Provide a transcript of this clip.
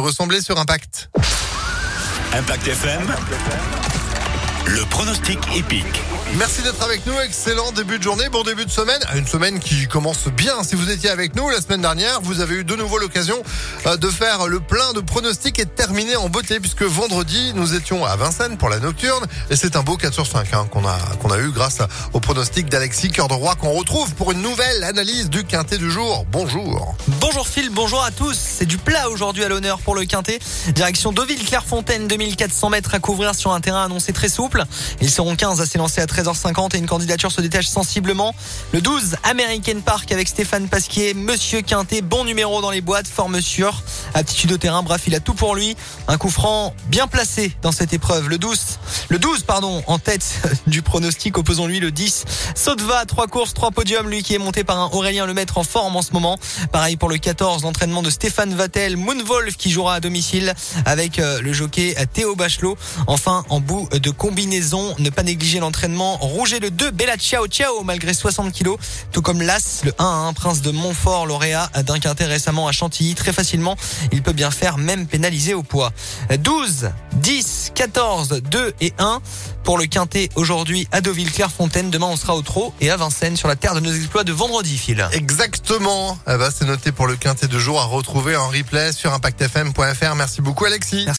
ressembler sur Impact. Impact FM. Le pronostic épique. Merci d'être avec nous. Excellent début de journée, bon début de semaine. Une semaine qui commence bien. Si vous étiez avec nous la semaine dernière, vous avez eu de nouveau l'occasion euh, de faire le plein de pronostics et de terminer en beauté puisque vendredi, nous étions à Vincennes pour la nocturne et c'est un beau 4 sur 5 hein, qu'on a, qu'on a eu grâce au pronostic d'Alexis Cœur de Roi qu'on retrouve pour une nouvelle analyse du quintet du jour. Bonjour. Bonjour Phil, bonjour à tous. C'est du plat aujourd'hui à l'honneur pour le quintet. Direction Deauville-Clairefontaine, 2400 mètres à couvrir sur un terrain annoncé très souple. Ils seront 15 à s'élancer à 13h50 et une candidature se détache sensiblement. Le 12, American Park avec Stéphane Pasquier, Monsieur Quintet, bon numéro dans les boîtes, forme sûre, aptitude au terrain, bref, il a tout pour lui. Un coup franc bien placé dans cette épreuve. Le 12, le 12, pardon, en tête du pronostic, opposons-lui le 10. Sautva, trois courses, trois podiums, lui qui est monté par un Aurélien Lemaître en forme en ce moment. Pareil pour le 14, l'entraînement de Stéphane Vattel, Moonwolf qui jouera à domicile avec euh, le jockey Théo Bachelot. Enfin, en bout de combinaison, ne pas négliger l'entraînement rouge le 2, Bella Ciao Ciao, malgré 60 kilos. Tout comme l'As, le 1 Prince de Montfort, lauréat d'un quintet récemment à Chantilly. Très facilement, il peut bien faire, même pénalisé au poids. 12, 10, 14, 2 et 1 pour le quintet aujourd'hui à Deauville-Clairefontaine. Demain, on sera au trot et à Vincennes sur la terre de nos exploits de vendredi, Phil. Exactement. Eh ben, c'est noté pour le quintet de jour à retrouver en replay sur impactfm.fr. Merci beaucoup, Alexis. Merci.